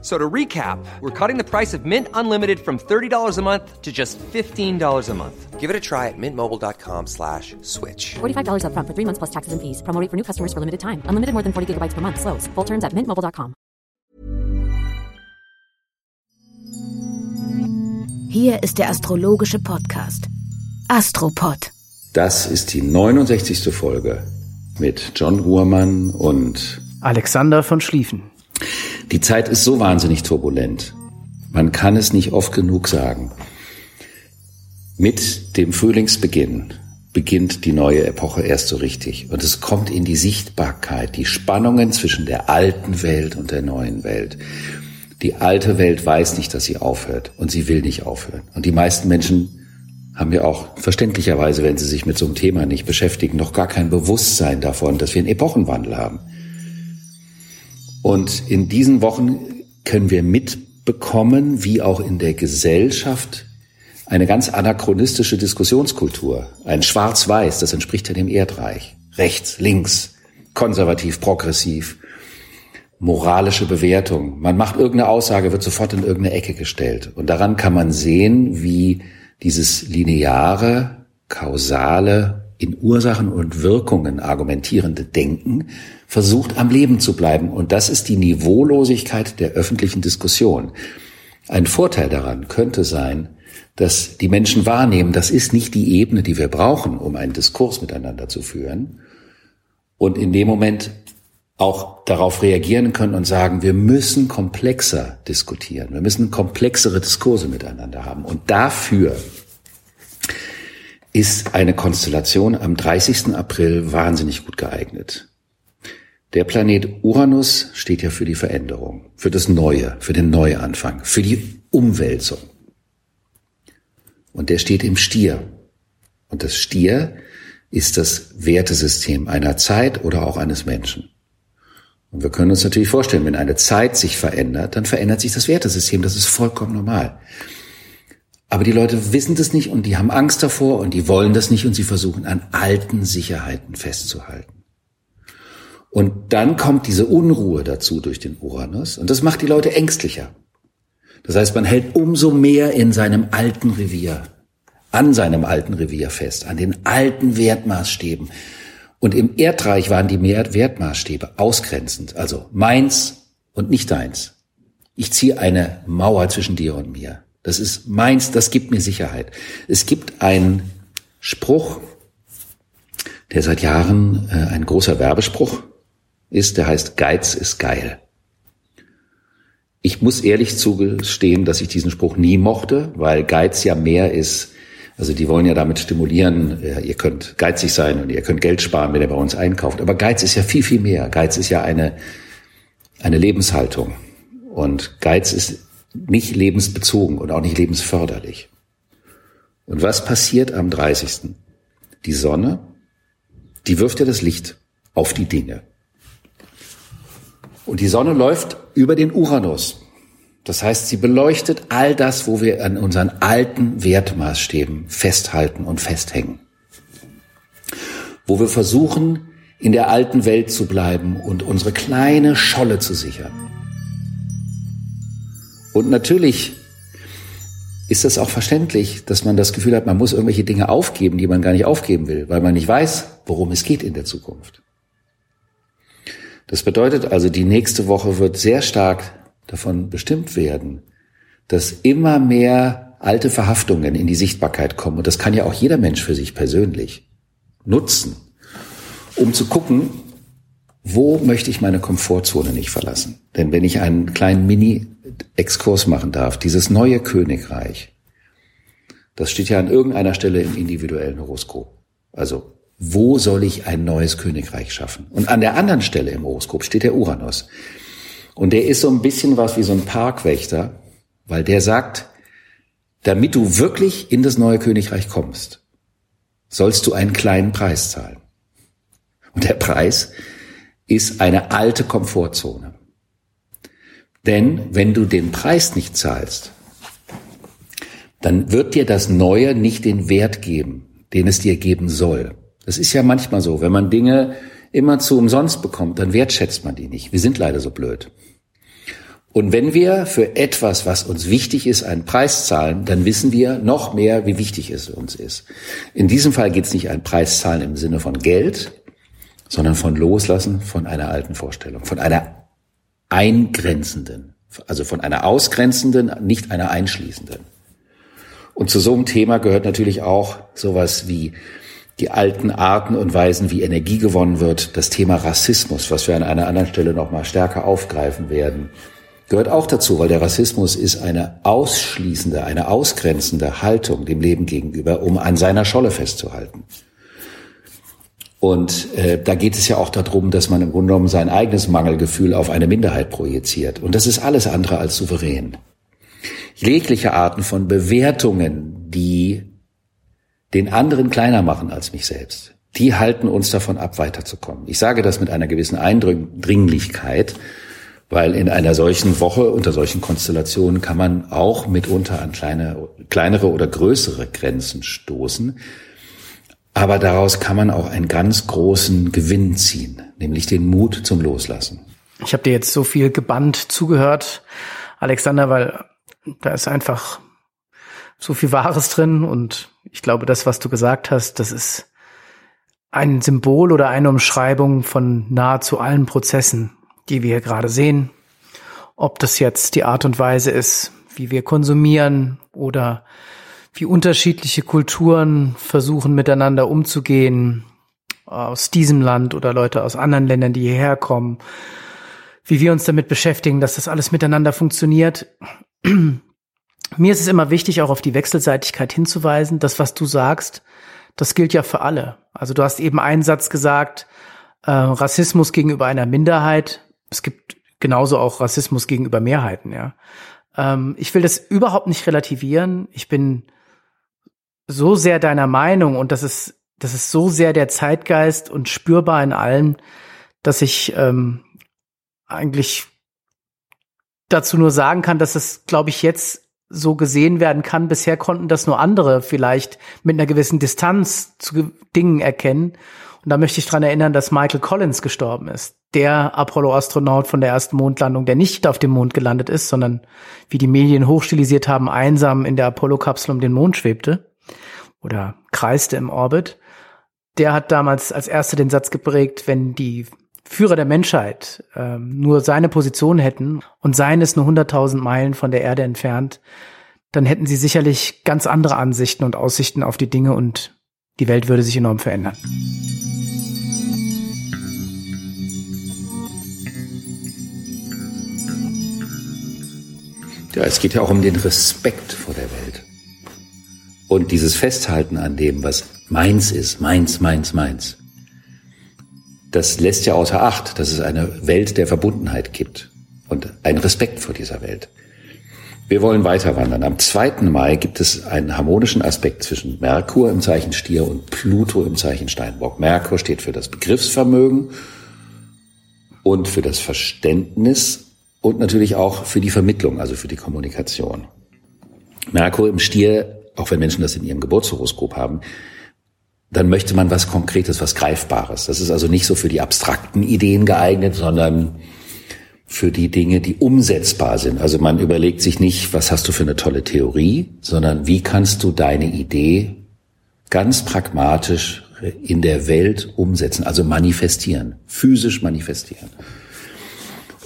So to recap, we're cutting the price of Mint Unlimited from $30 a month to just $15 a month. Give it a try at mintmobile.com slash switch. $45 upfront for three months plus taxes and fees. Promo rate for new customers for limited time. Unlimited more than 40 gigabytes per month. Slows. Full terms at mintmobile.com. Hier ist der astrologische Podcast. Astropod. Das ist die 69. Folge mit John Ruhrmann und Alexander von Schlieffen. Die Zeit ist so wahnsinnig turbulent. Man kann es nicht oft genug sagen. Mit dem Frühlingsbeginn beginnt die neue Epoche erst so richtig. Und es kommt in die Sichtbarkeit, die Spannungen zwischen der alten Welt und der neuen Welt. Die alte Welt weiß nicht, dass sie aufhört und sie will nicht aufhören. Und die meisten Menschen haben ja auch verständlicherweise, wenn sie sich mit so einem Thema nicht beschäftigen, noch gar kein Bewusstsein davon, dass wir einen Epochenwandel haben. Und in diesen Wochen können wir mitbekommen, wie auch in der Gesellschaft eine ganz anachronistische Diskussionskultur, ein Schwarz-Weiß, das entspricht ja dem Erdreich, rechts, links, konservativ, progressiv, moralische Bewertung. Man macht irgendeine Aussage, wird sofort in irgendeine Ecke gestellt. Und daran kann man sehen, wie dieses lineare, kausale, in Ursachen und Wirkungen argumentierende Denken versucht am Leben zu bleiben. Und das ist die Niveaulosigkeit der öffentlichen Diskussion. Ein Vorteil daran könnte sein, dass die Menschen wahrnehmen, das ist nicht die Ebene, die wir brauchen, um einen Diskurs miteinander zu führen. Und in dem Moment auch darauf reagieren können und sagen, wir müssen komplexer diskutieren. Wir müssen komplexere Diskurse miteinander haben. Und dafür ist eine Konstellation am 30. April wahnsinnig gut geeignet. Der Planet Uranus steht ja für die Veränderung, für das Neue, für den Neuanfang, für die Umwälzung. Und der steht im Stier. Und das Stier ist das Wertesystem einer Zeit oder auch eines Menschen. Und wir können uns natürlich vorstellen, wenn eine Zeit sich verändert, dann verändert sich das Wertesystem. Das ist vollkommen normal. Aber die Leute wissen das nicht und die haben Angst davor und die wollen das nicht und sie versuchen an alten Sicherheiten festzuhalten. Und dann kommt diese Unruhe dazu durch den Uranus und das macht die Leute ängstlicher. Das heißt, man hält umso mehr in seinem alten Revier, an seinem alten Revier fest, an den alten Wertmaßstäben. Und im Erdreich waren die Wertmaßstäbe ausgrenzend, also meins und nicht deins. Ich ziehe eine Mauer zwischen dir und mir. Das ist meins, das gibt mir Sicherheit. Es gibt einen Spruch, der seit Jahren äh, ein großer Werbespruch ist, der heißt Geiz ist geil. Ich muss ehrlich zugestehen, dass ich diesen Spruch nie mochte, weil Geiz ja mehr ist, also die wollen ja damit stimulieren, ja, ihr könnt geizig sein und ihr könnt Geld sparen, wenn ihr bei uns einkauft. Aber Geiz ist ja viel, viel mehr. Geiz ist ja eine, eine Lebenshaltung. Und Geiz ist nicht lebensbezogen und auch nicht lebensförderlich. Und was passiert am 30.? Die Sonne, die wirft ja das Licht auf die Dinge. Und die Sonne läuft über den Uranus. Das heißt, sie beleuchtet all das, wo wir an unseren alten Wertmaßstäben festhalten und festhängen. Wo wir versuchen, in der alten Welt zu bleiben und unsere kleine Scholle zu sichern. Und natürlich ist es auch verständlich, dass man das Gefühl hat, man muss irgendwelche Dinge aufgeben, die man gar nicht aufgeben will, weil man nicht weiß, worum es geht in der Zukunft. Das bedeutet also, die nächste Woche wird sehr stark davon bestimmt werden, dass immer mehr alte Verhaftungen in die Sichtbarkeit kommen. Und das kann ja auch jeder Mensch für sich persönlich nutzen, um zu gucken, wo möchte ich meine Komfortzone nicht verlassen? Denn wenn ich einen kleinen Mini-Exkurs machen darf, dieses neue Königreich, das steht ja an irgendeiner Stelle im individuellen Horoskop. Also, wo soll ich ein neues Königreich schaffen? Und an der anderen Stelle im Horoskop steht der Uranus. Und der ist so ein bisschen was wie so ein Parkwächter, weil der sagt, damit du wirklich in das neue Königreich kommst, sollst du einen kleinen Preis zahlen. Und der Preis ist eine alte Komfortzone. Denn wenn du den Preis nicht zahlst, dann wird dir das Neue nicht den Wert geben, den es dir geben soll. Das ist ja manchmal so, wenn man Dinge immer zu umsonst bekommt, dann wertschätzt man die nicht. Wir sind leider so blöd. Und wenn wir für etwas, was uns wichtig ist, einen Preis zahlen, dann wissen wir noch mehr, wie wichtig es uns ist. In diesem Fall geht es nicht einen Preis zahlen im Sinne von Geld, sondern von Loslassen von einer alten Vorstellung, von einer eingrenzenden, also von einer ausgrenzenden, nicht einer einschließenden. Und zu so einem Thema gehört natürlich auch sowas wie die alten Arten und Weisen, wie Energie gewonnen wird, das Thema Rassismus, was wir an einer anderen Stelle noch mal stärker aufgreifen werden, gehört auch dazu, weil der Rassismus ist eine ausschließende, eine ausgrenzende Haltung dem Leben gegenüber, um an seiner Scholle festzuhalten. Und äh, da geht es ja auch darum, dass man im Grunde genommen sein eigenes Mangelgefühl auf eine Minderheit projiziert. Und das ist alles andere als souverän. Jegliche Arten von Bewertungen, die den anderen kleiner machen als mich selbst, die halten uns davon ab, weiterzukommen. Ich sage das mit einer gewissen Eindringlichkeit, weil in einer solchen Woche, unter solchen Konstellationen kann man auch mitunter an kleine, kleinere oder größere Grenzen stoßen. Aber daraus kann man auch einen ganz großen Gewinn ziehen, nämlich den Mut zum Loslassen. Ich habe dir jetzt so viel gebannt zugehört, Alexander, weil da ist einfach so viel Wahres drin und ich glaube, das, was du gesagt hast, das ist ein Symbol oder eine Umschreibung von nahezu allen Prozessen, die wir hier gerade sehen. Ob das jetzt die Art und Weise ist, wie wir konsumieren oder wie unterschiedliche Kulturen versuchen miteinander umzugehen aus diesem Land oder Leute aus anderen Ländern, die hierher kommen, wie wir uns damit beschäftigen, dass das alles miteinander funktioniert. Mir ist es immer wichtig, auch auf die Wechselseitigkeit hinzuweisen. Das, was du sagst, das gilt ja für alle. Also du hast eben einen Satz gesagt, äh, Rassismus gegenüber einer Minderheit. Es gibt genauso auch Rassismus gegenüber Mehrheiten, ja. Ähm, ich will das überhaupt nicht relativieren. Ich bin so sehr deiner Meinung und das ist, das ist so sehr der Zeitgeist und spürbar in allen, dass ich ähm, eigentlich dazu nur sagen kann, dass es, glaube ich, jetzt so gesehen werden kann. Bisher konnten das nur andere vielleicht mit einer gewissen Distanz zu Dingen erkennen. Und da möchte ich dran erinnern, dass Michael Collins gestorben ist. Der Apollo-Astronaut von der ersten Mondlandung, der nicht auf dem Mond gelandet ist, sondern, wie die Medien hochstilisiert haben, einsam in der Apollo-Kapsel um den Mond schwebte oder kreiste im Orbit. Der hat damals als erster den Satz geprägt, wenn die Führer der Menschheit ähm, nur seine Position hätten und seien es nur 100.000 Meilen von der Erde entfernt, dann hätten sie sicherlich ganz andere Ansichten und Aussichten auf die Dinge und die Welt würde sich enorm verändern. Ja, es geht ja auch um den Respekt vor der Welt. Und dieses Festhalten an dem, was meins ist, meins, meins, meins das lässt ja außer Acht, dass es eine Welt der Verbundenheit gibt und einen Respekt vor dieser Welt. Wir wollen weiter wandern. Am 2. Mai gibt es einen harmonischen Aspekt zwischen Merkur im Zeichen Stier und Pluto im Zeichen Steinbock. Merkur steht für das Begriffsvermögen und für das Verständnis und natürlich auch für die Vermittlung, also für die Kommunikation. Merkur im Stier, auch wenn Menschen das in ihrem Geburtshoroskop haben, dann möchte man was Konkretes, was Greifbares. Das ist also nicht so für die abstrakten Ideen geeignet, sondern für die Dinge, die umsetzbar sind. Also man überlegt sich nicht, was hast du für eine tolle Theorie, sondern wie kannst du deine Idee ganz pragmatisch in der Welt umsetzen, also manifestieren, physisch manifestieren.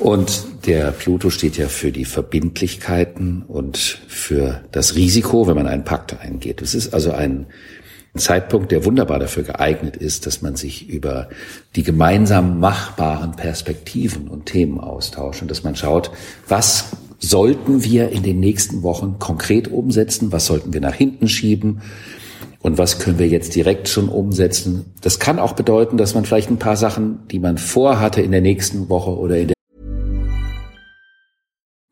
Und der Pluto steht ja für die Verbindlichkeiten und für das Risiko, wenn man einen Pakt eingeht. Es ist also ein Zeitpunkt, der wunderbar dafür geeignet ist, dass man sich über die gemeinsam machbaren Perspektiven und Themen austauscht und dass man schaut, was sollten wir in den nächsten Wochen konkret umsetzen, was sollten wir nach hinten schieben und was können wir jetzt direkt schon umsetzen. Das kann auch bedeuten, dass man vielleicht ein paar Sachen, die man vorhatte in der nächsten Woche oder in der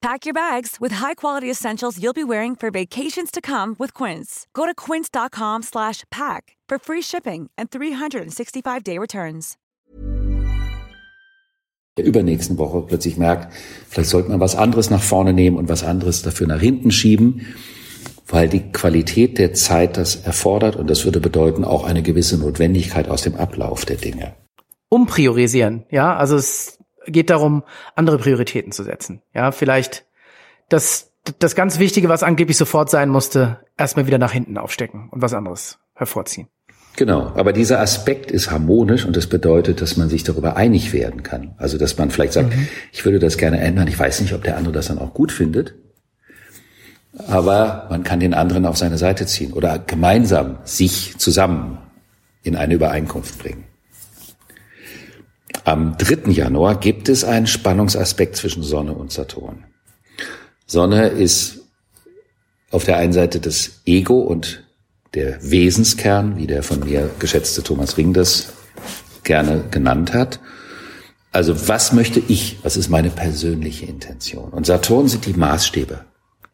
Pack your bags with high-quality essentials you'll be wearing for vacations to come with Quince. Go to quince.com/pack for free shipping and 365-day returns. Der übernächsten Woche plötzlich merkt, vielleicht sollte man was anderes nach vorne nehmen und was anderes dafür nach hinten schieben, weil die Qualität der Zeit das erfordert und das würde bedeuten auch eine gewisse Notwendigkeit aus dem Ablauf der Dinge. Umpriorisieren, ja, also es geht darum, andere Prioritäten zu setzen. Ja, vielleicht das, das ganz Wichtige, was angeblich sofort sein musste, erstmal wieder nach hinten aufstecken und was anderes hervorziehen. Genau, aber dieser Aspekt ist harmonisch und das bedeutet, dass man sich darüber einig werden kann. Also dass man vielleicht sagt, mhm. ich würde das gerne ändern, ich weiß nicht, ob der andere das dann auch gut findet, aber man kann den anderen auf seine Seite ziehen oder gemeinsam sich zusammen in eine Übereinkunft bringen. Am 3. Januar gibt es einen Spannungsaspekt zwischen Sonne und Saturn. Sonne ist auf der einen Seite das Ego und der Wesenskern, wie der von mir geschätzte Thomas Ring das gerne genannt hat. Also was möchte ich? Was ist meine persönliche Intention? Und Saturn sind die Maßstäbe.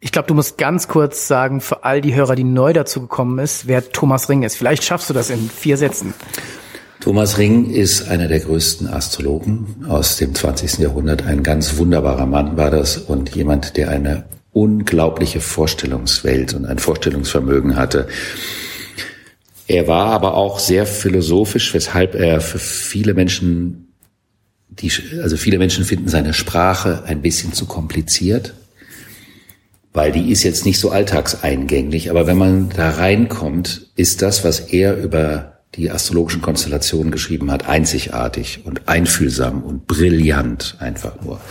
Ich glaube, du musst ganz kurz sagen, für all die Hörer, die neu dazu gekommen ist, wer Thomas Ring ist. Vielleicht schaffst du das in vier Sätzen. Thomas Ring ist einer der größten Astrologen aus dem 20. Jahrhundert. Ein ganz wunderbarer Mann war das und jemand, der eine unglaubliche Vorstellungswelt und ein Vorstellungsvermögen hatte. Er war aber auch sehr philosophisch, weshalb er für viele Menschen, die, also viele Menschen finden seine Sprache ein bisschen zu kompliziert, weil die ist jetzt nicht so alltagseingänglich. Aber wenn man da reinkommt, ist das, was er über die astrologischen Konstellationen geschrieben hat, einzigartig und einfühlsam und brillant einfach nur.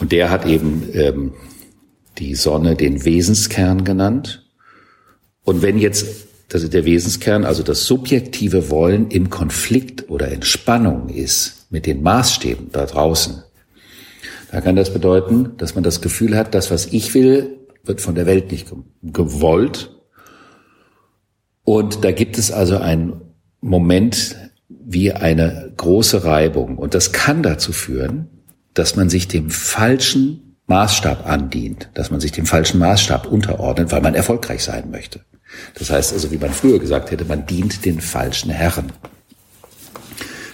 Und der hat eben ähm, die Sonne den Wesenskern genannt. Und wenn jetzt das ist der Wesenskern, also das subjektive Wollen im Konflikt oder in Spannung ist mit den Maßstäben da draußen, da kann das bedeuten, dass man das Gefühl hat, das, was ich will, wird von der Welt nicht gewollt. Und da gibt es also einen Moment wie eine große Reibung. Und das kann dazu führen, dass man sich dem falschen Maßstab andient, dass man sich dem falschen Maßstab unterordnet, weil man erfolgreich sein möchte. Das heißt also, wie man früher gesagt hätte, man dient den falschen Herren.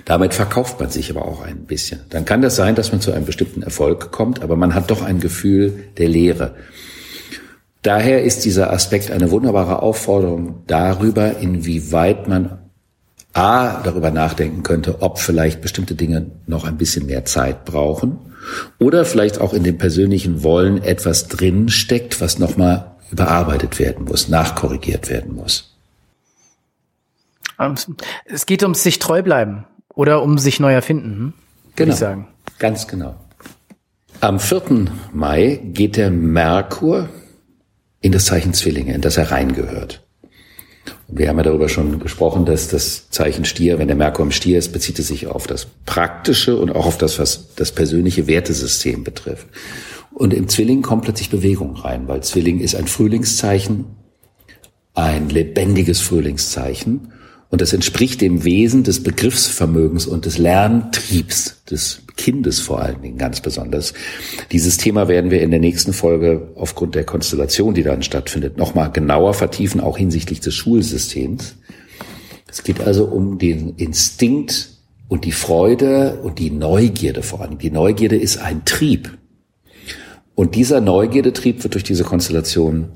Damit verkauft man sich aber auch ein bisschen. Dann kann das sein, dass man zu einem bestimmten Erfolg kommt, aber man hat doch ein Gefühl der Leere. Daher ist dieser Aspekt eine wunderbare Aufforderung darüber, inwieweit man A, darüber nachdenken könnte, ob vielleicht bestimmte Dinge noch ein bisschen mehr Zeit brauchen oder vielleicht auch in dem persönlichen Wollen etwas drin steckt, was nochmal überarbeitet werden muss, nachkorrigiert werden muss. Ähm, es geht ums sich treu bleiben oder um sich neu erfinden, hm? genau. ich sagen. Ganz genau. Am 4. Mai geht der Merkur in das Zeichen Zwillinge, in das er reingehört. Und wir haben ja darüber schon gesprochen, dass das Zeichen Stier, wenn der Merkur im Stier ist, bezieht es sich auf das Praktische und auch auf das, was das persönliche Wertesystem betrifft. Und im Zwilling kommt plötzlich Bewegung rein, weil Zwilling ist ein Frühlingszeichen, ein lebendiges Frühlingszeichen. Und das entspricht dem Wesen des Begriffsvermögens und des Lerntriebs des Kindes vor allen Dingen ganz besonders. Dieses Thema werden wir in der nächsten Folge aufgrund der Konstellation, die dann stattfindet, nochmal genauer vertiefen, auch hinsichtlich des Schulsystems. Es geht also um den Instinkt und die Freude und die Neugierde vor allem. Die Neugierde ist ein Trieb. Und dieser Neugierdetrieb wird durch diese Konstellation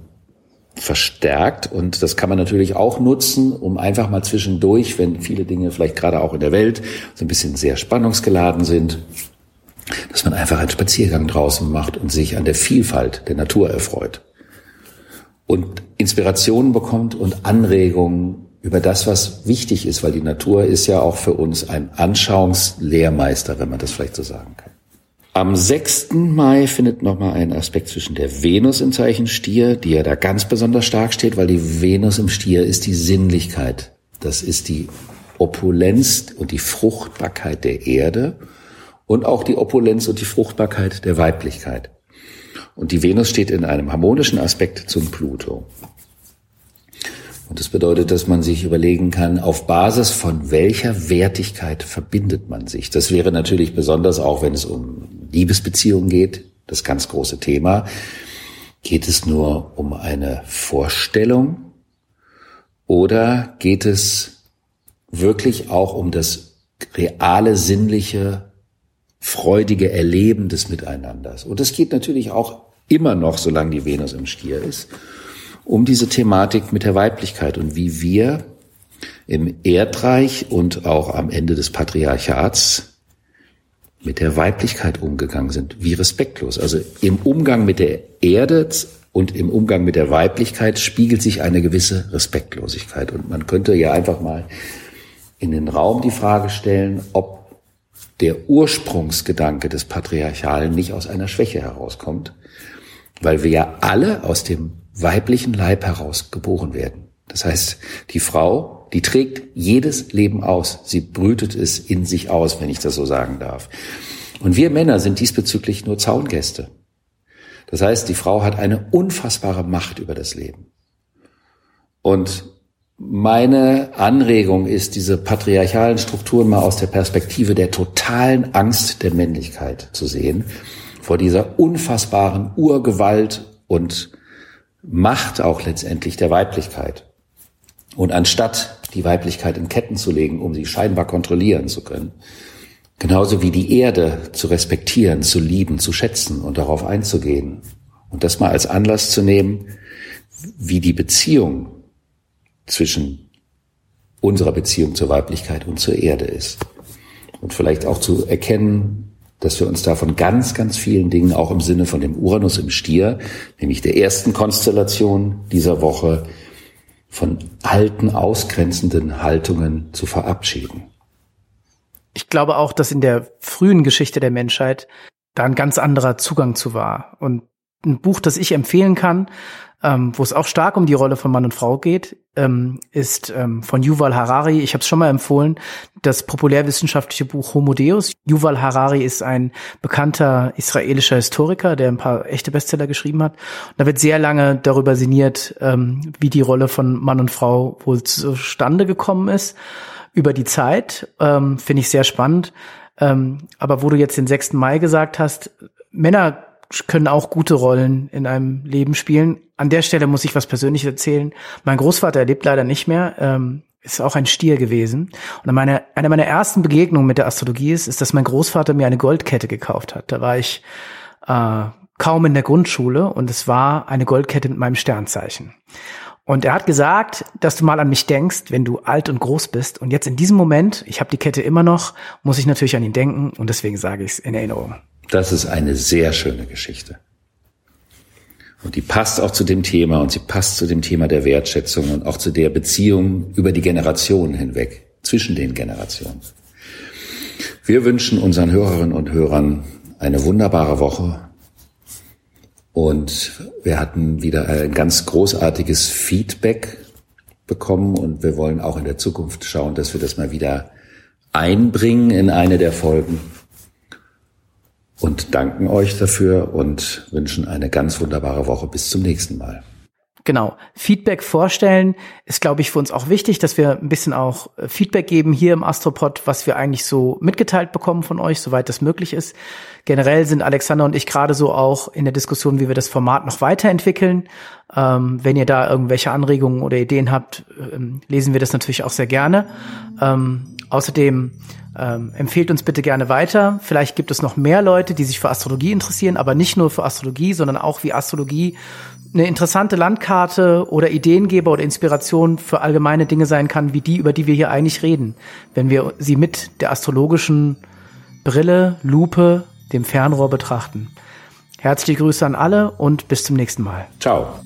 verstärkt und das kann man natürlich auch nutzen, um einfach mal zwischendurch, wenn viele Dinge vielleicht gerade auch in der Welt so ein bisschen sehr spannungsgeladen sind, dass man einfach einen Spaziergang draußen macht und sich an der Vielfalt der Natur erfreut und Inspirationen bekommt und Anregungen über das, was wichtig ist, weil die Natur ist ja auch für uns ein Anschauungslehrmeister, wenn man das vielleicht so sagen kann. Am 6. Mai findet nochmal ein Aspekt zwischen der Venus im Zeichen Stier, die ja da ganz besonders stark steht, weil die Venus im Stier ist die Sinnlichkeit. Das ist die Opulenz und die Fruchtbarkeit der Erde und auch die Opulenz und die Fruchtbarkeit der Weiblichkeit. Und die Venus steht in einem harmonischen Aspekt zum Pluto. Und das bedeutet, dass man sich überlegen kann, auf Basis von welcher Wertigkeit verbindet man sich. Das wäre natürlich besonders auch, wenn es um Liebesbeziehungen geht, das ganz große Thema. Geht es nur um eine Vorstellung oder geht es wirklich auch um das reale, sinnliche, freudige Erleben des Miteinanders? Und es geht natürlich auch immer noch, solange die Venus im Stier ist, um diese Thematik mit der Weiblichkeit und wie wir im Erdreich und auch am Ende des Patriarchats mit der Weiblichkeit umgegangen sind, wie respektlos. Also im Umgang mit der Erde und im Umgang mit der Weiblichkeit spiegelt sich eine gewisse Respektlosigkeit. Und man könnte ja einfach mal in den Raum die Frage stellen, ob der Ursprungsgedanke des Patriarchalen nicht aus einer Schwäche herauskommt, weil wir ja alle aus dem weiblichen Leib heraus geboren werden. Das heißt, die Frau, die trägt jedes Leben aus. Sie brütet es in sich aus, wenn ich das so sagen darf. Und wir Männer sind diesbezüglich nur Zaungäste. Das heißt, die Frau hat eine unfassbare Macht über das Leben. Und meine Anregung ist, diese patriarchalen Strukturen mal aus der Perspektive der totalen Angst der Männlichkeit zu sehen, vor dieser unfassbaren Urgewalt und Macht auch letztendlich der Weiblichkeit. Und anstatt die Weiblichkeit in Ketten zu legen, um sie scheinbar kontrollieren zu können, genauso wie die Erde zu respektieren, zu lieben, zu schätzen und darauf einzugehen und das mal als Anlass zu nehmen, wie die Beziehung zwischen unserer Beziehung zur Weiblichkeit und zur Erde ist. Und vielleicht auch zu erkennen, dass wir uns da von ganz, ganz vielen Dingen, auch im Sinne von dem Uranus im Stier, nämlich der ersten Konstellation dieser Woche, von alten, ausgrenzenden Haltungen zu verabschieden. Ich glaube auch, dass in der frühen Geschichte der Menschheit da ein ganz anderer Zugang zu war. Und ein Buch, das ich empfehlen kann, ähm, wo es auch stark um die Rolle von Mann und Frau geht, ähm, ist ähm, von Yuval Harari. Ich habe es schon mal empfohlen, das populärwissenschaftliche Buch Homo Deus. Yuval Harari ist ein bekannter israelischer Historiker, der ein paar echte Bestseller geschrieben hat. Und da wird sehr lange darüber sinniert, ähm, wie die Rolle von Mann und Frau wohl zustande gekommen ist über die Zeit. Ähm, Finde ich sehr spannend. Ähm, aber wo du jetzt den 6. Mai gesagt hast, Männer können auch gute Rollen in einem Leben spielen. An der Stelle muss ich was Persönliches erzählen. Mein Großvater er lebt leider nicht mehr, ähm, ist auch ein Stier gewesen. Und meine, eine meiner ersten Begegnungen mit der Astrologie ist, ist, dass mein Großvater mir eine Goldkette gekauft hat. Da war ich äh, kaum in der Grundschule und es war eine Goldkette mit meinem Sternzeichen. Und er hat gesagt, dass du mal an mich denkst, wenn du alt und groß bist. Und jetzt in diesem Moment, ich habe die Kette immer noch, muss ich natürlich an ihn denken und deswegen sage ich es in Erinnerung. Das ist eine sehr schöne Geschichte. Und die passt auch zu dem Thema und sie passt zu dem Thema der Wertschätzung und auch zu der Beziehung über die Generationen hinweg, zwischen den Generationen. Wir wünschen unseren Hörerinnen und Hörern eine wunderbare Woche und wir hatten wieder ein ganz großartiges Feedback bekommen und wir wollen auch in der Zukunft schauen, dass wir das mal wieder einbringen in eine der Folgen und danken euch dafür und wünschen eine ganz wunderbare Woche. Bis zum nächsten Mal. Genau. Feedback vorstellen ist, glaube ich, für uns auch wichtig, dass wir ein bisschen auch äh, Feedback geben hier im Astropod, was wir eigentlich so mitgeteilt bekommen von euch, soweit das möglich ist. Generell sind Alexander und ich gerade so auch in der Diskussion, wie wir das Format noch weiterentwickeln. Ähm, wenn ihr da irgendwelche Anregungen oder Ideen habt, ähm, lesen wir das natürlich auch sehr gerne. Ähm, außerdem ähm, empfehlt uns bitte gerne weiter. Vielleicht gibt es noch mehr Leute, die sich für Astrologie interessieren, aber nicht nur für Astrologie, sondern auch wie Astrologie eine interessante Landkarte oder Ideengeber oder Inspiration für allgemeine Dinge sein kann, wie die, über die wir hier eigentlich reden, wenn wir sie mit der astrologischen Brille, Lupe, dem Fernrohr betrachten. Herzliche Grüße an alle und bis zum nächsten Mal. Ciao.